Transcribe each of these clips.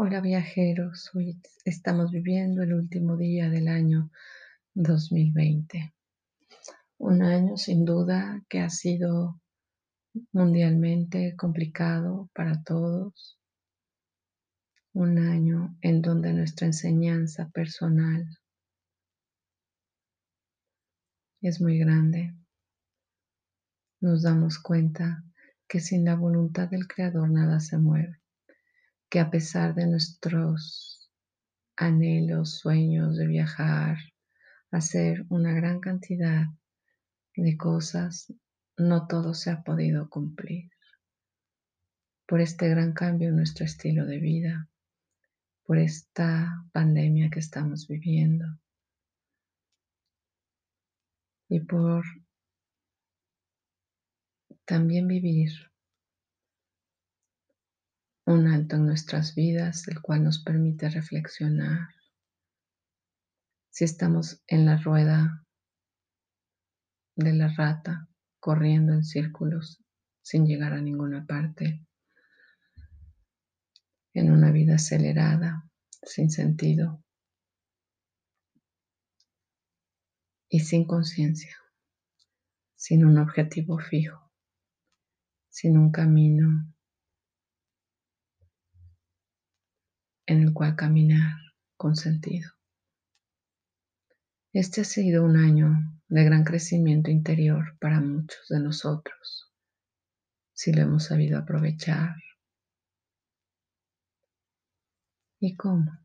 Hola viajeros, estamos viviendo el último día del año 2020. Un año sin duda que ha sido mundialmente complicado para todos. Un año en donde nuestra enseñanza personal es muy grande. Nos damos cuenta que sin la voluntad del Creador nada se mueve que a pesar de nuestros anhelos, sueños de viajar, hacer una gran cantidad de cosas, no todo se ha podido cumplir. Por este gran cambio en nuestro estilo de vida, por esta pandemia que estamos viviendo y por también vivir un alto en nuestras vidas, el cual nos permite reflexionar. Si estamos en la rueda de la rata, corriendo en círculos sin llegar a ninguna parte, en una vida acelerada, sin sentido y sin conciencia, sin un objetivo fijo, sin un camino en el cual caminar con sentido. Este ha sido un año de gran crecimiento interior para muchos de nosotros, si lo hemos sabido aprovechar. ¿Y cómo?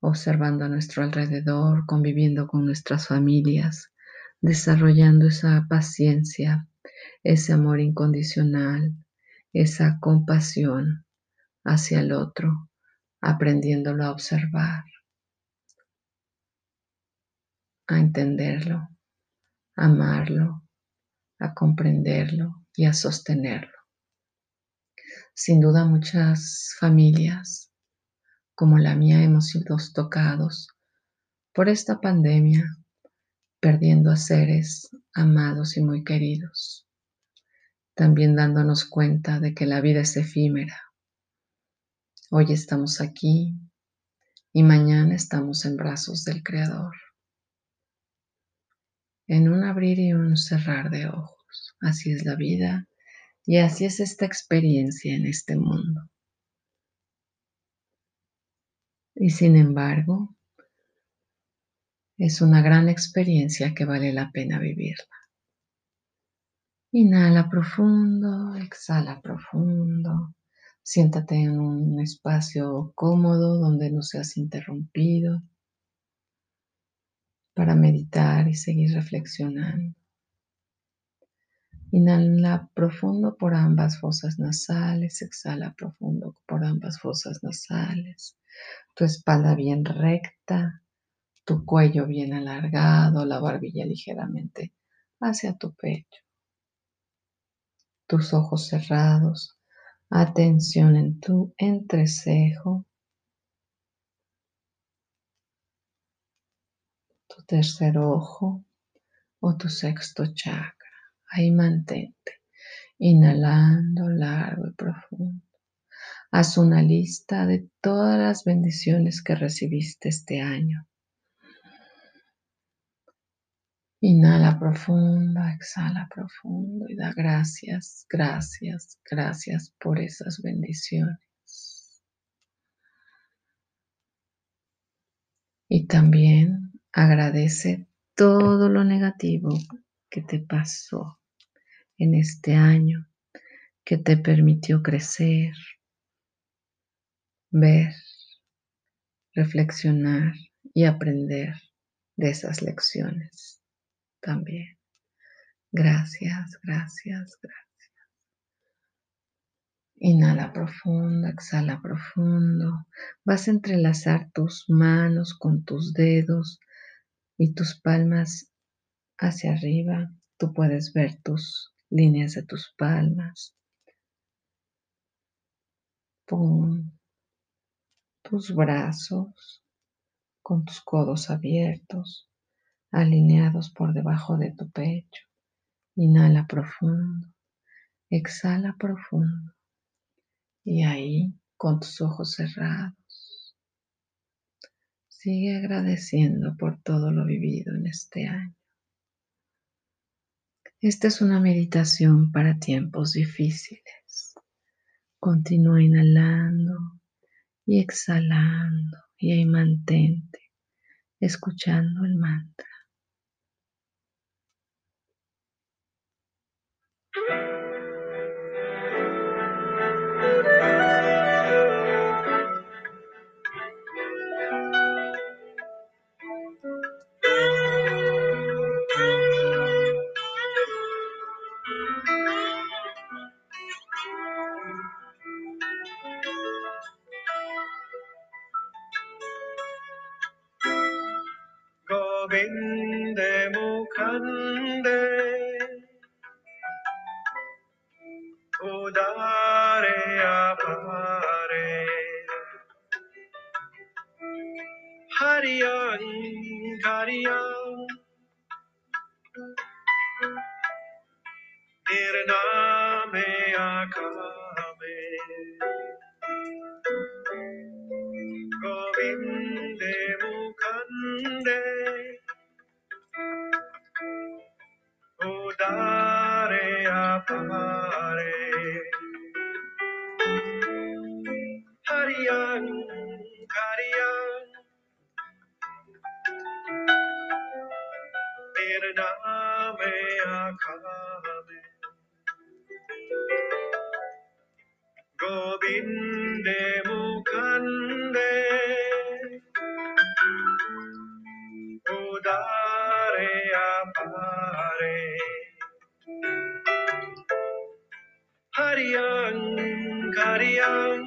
Observando a nuestro alrededor, conviviendo con nuestras familias, desarrollando esa paciencia, ese amor incondicional, esa compasión hacia el otro, aprendiéndolo a observar, a entenderlo, a amarlo, a comprenderlo y a sostenerlo. Sin duda muchas familias como la mía hemos sido tocados por esta pandemia, perdiendo a seres amados y muy queridos, también dándonos cuenta de que la vida es efímera Hoy estamos aquí y mañana estamos en brazos del Creador. En un abrir y un cerrar de ojos. Así es la vida y así es esta experiencia en este mundo. Y sin embargo, es una gran experiencia que vale la pena vivirla. Inhala profundo, exhala profundo. Siéntate en un espacio cómodo donde no seas interrumpido para meditar y seguir reflexionando. Inhala profundo por ambas fosas nasales, exhala profundo por ambas fosas nasales. Tu espalda bien recta, tu cuello bien alargado, la barbilla ligeramente hacia tu pecho. Tus ojos cerrados, Atención en tu entrecejo, tu tercer ojo o tu sexto chakra. Ahí mantente, inhalando largo y profundo. Haz una lista de todas las bendiciones que recibiste este año. Inhala profundo, exhala profundo y da gracias, gracias, gracias por esas bendiciones. Y también agradece todo lo negativo que te pasó en este año, que te permitió crecer, ver, reflexionar y aprender de esas lecciones también. Gracias, gracias, gracias. Inhala profundo, exhala profundo. Vas a entrelazar tus manos con tus dedos y tus palmas hacia arriba. Tú puedes ver tus líneas de tus palmas. Pon tus brazos con tus codos abiertos alineados por debajo de tu pecho. Inhala profundo, exhala profundo. Y ahí, con tus ojos cerrados, Sigue agradeciendo por todo lo vivido en este año. Esta es una meditación para tiempos difíciles. Continúa inhalando y exhalando y ahí mantente escuchando el mantra. Thank you. audio. In an tere naam mein aankha mein gobinde mukhande udare apare hari ang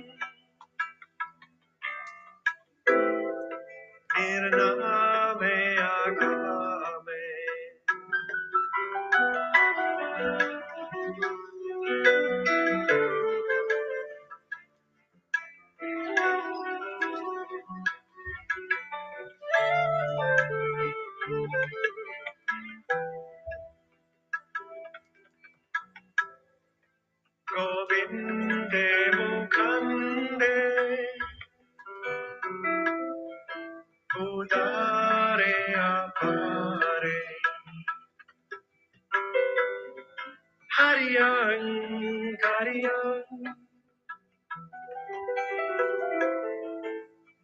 Carillon, Carillon.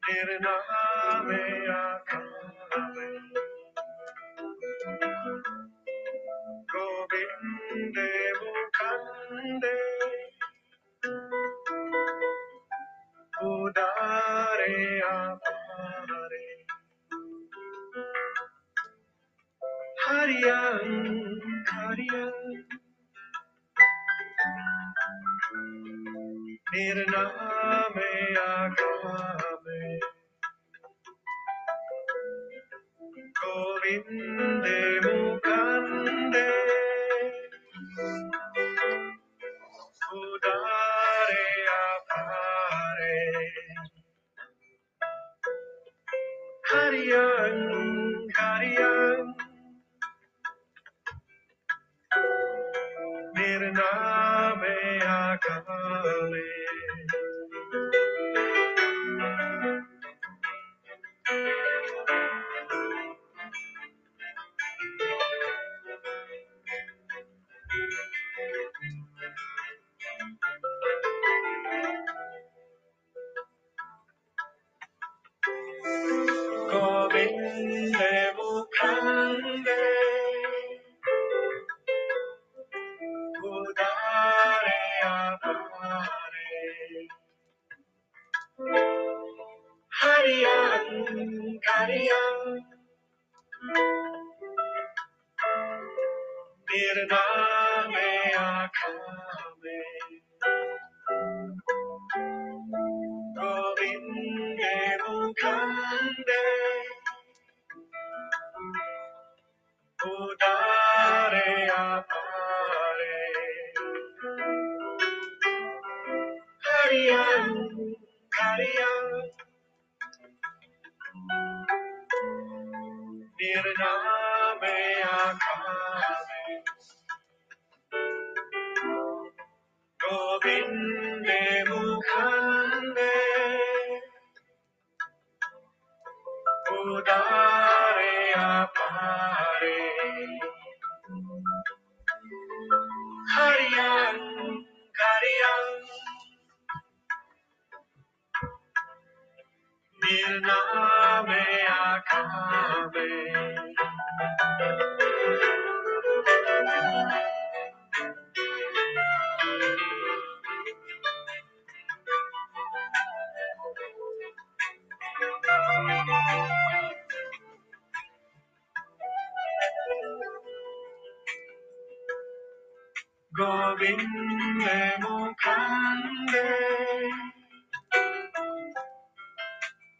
Dear निर्नामे आगमे Govind Kali Maria. Mirna me. Robinde mukande. Udare apare. Hariyan. নবীর নামে আকাবে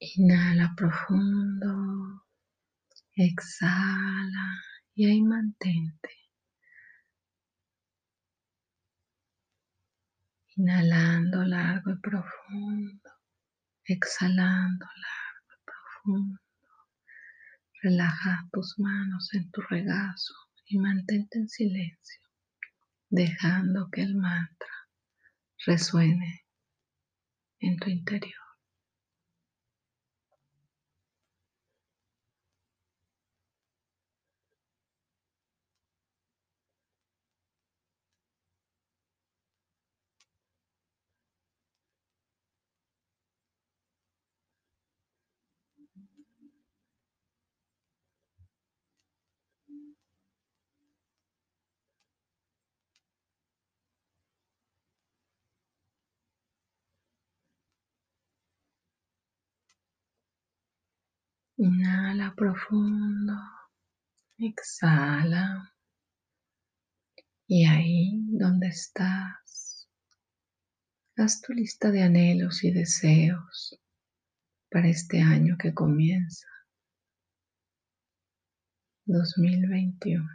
Inhala profundo, exhala y ahí mantente. Inhalando largo y profundo, exhalando largo y profundo. Relaja tus manos en tu regazo y mantente en silencio, dejando que el mantra resuene en tu interior. Inhala profundo, exhala. Y ahí donde estás, haz tu lista de anhelos y deseos para este año que comienza, 2021.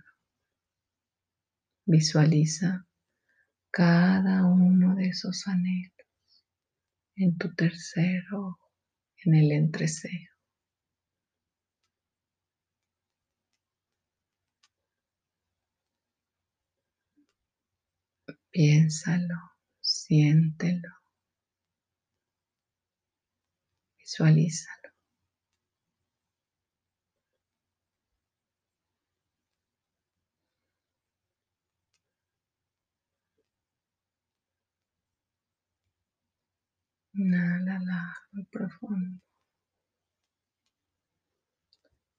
Visualiza cada uno de esos anhelos en tu tercer ojo, en el entrecejo. Piénsalo, siéntelo, visualízalo. Inhala largo y profundo.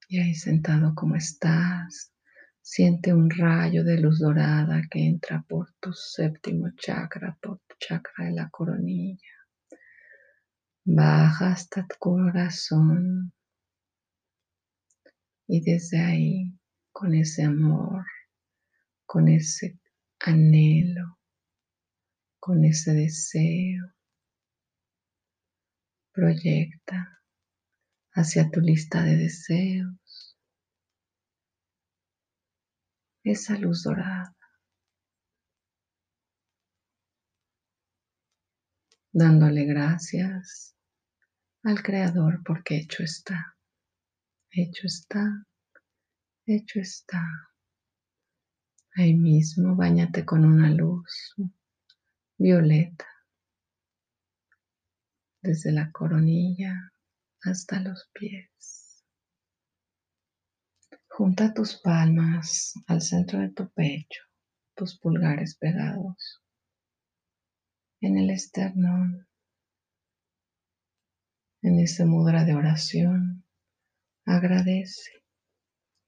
Y ahí sentado como estás, siente un rayo de luz dorada que entra por tu séptimo chakra, por tu chakra de la coronilla. Baja hasta tu corazón. Y desde ahí, con ese amor, con ese anhelo, con ese deseo, proyecta hacia tu lista de deseos esa luz dorada, dándole gracias al Creador porque hecho está, hecho está, hecho está. Ahí mismo bañate con una luz violeta desde la coronilla hasta los pies. Junta tus palmas al centro de tu pecho, tus pulgares pegados en el esternón. En ese mudra de oración, agradece.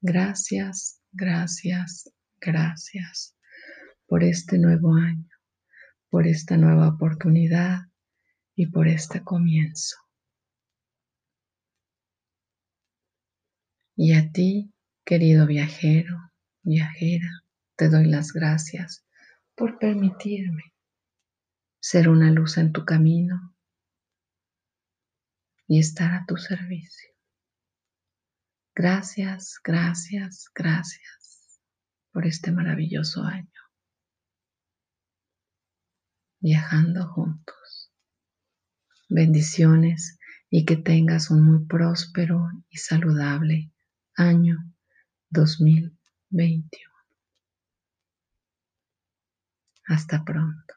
Gracias, gracias, gracias por este nuevo año, por esta nueva oportunidad y por este comienzo. Y a ti, querido viajero, viajera, te doy las gracias por permitirme ser una luz en tu camino y estar a tu servicio. Gracias, gracias, gracias por este maravilloso año. Viajando juntos. Bendiciones y que tengas un muy próspero y saludable año 2021. Hasta pronto.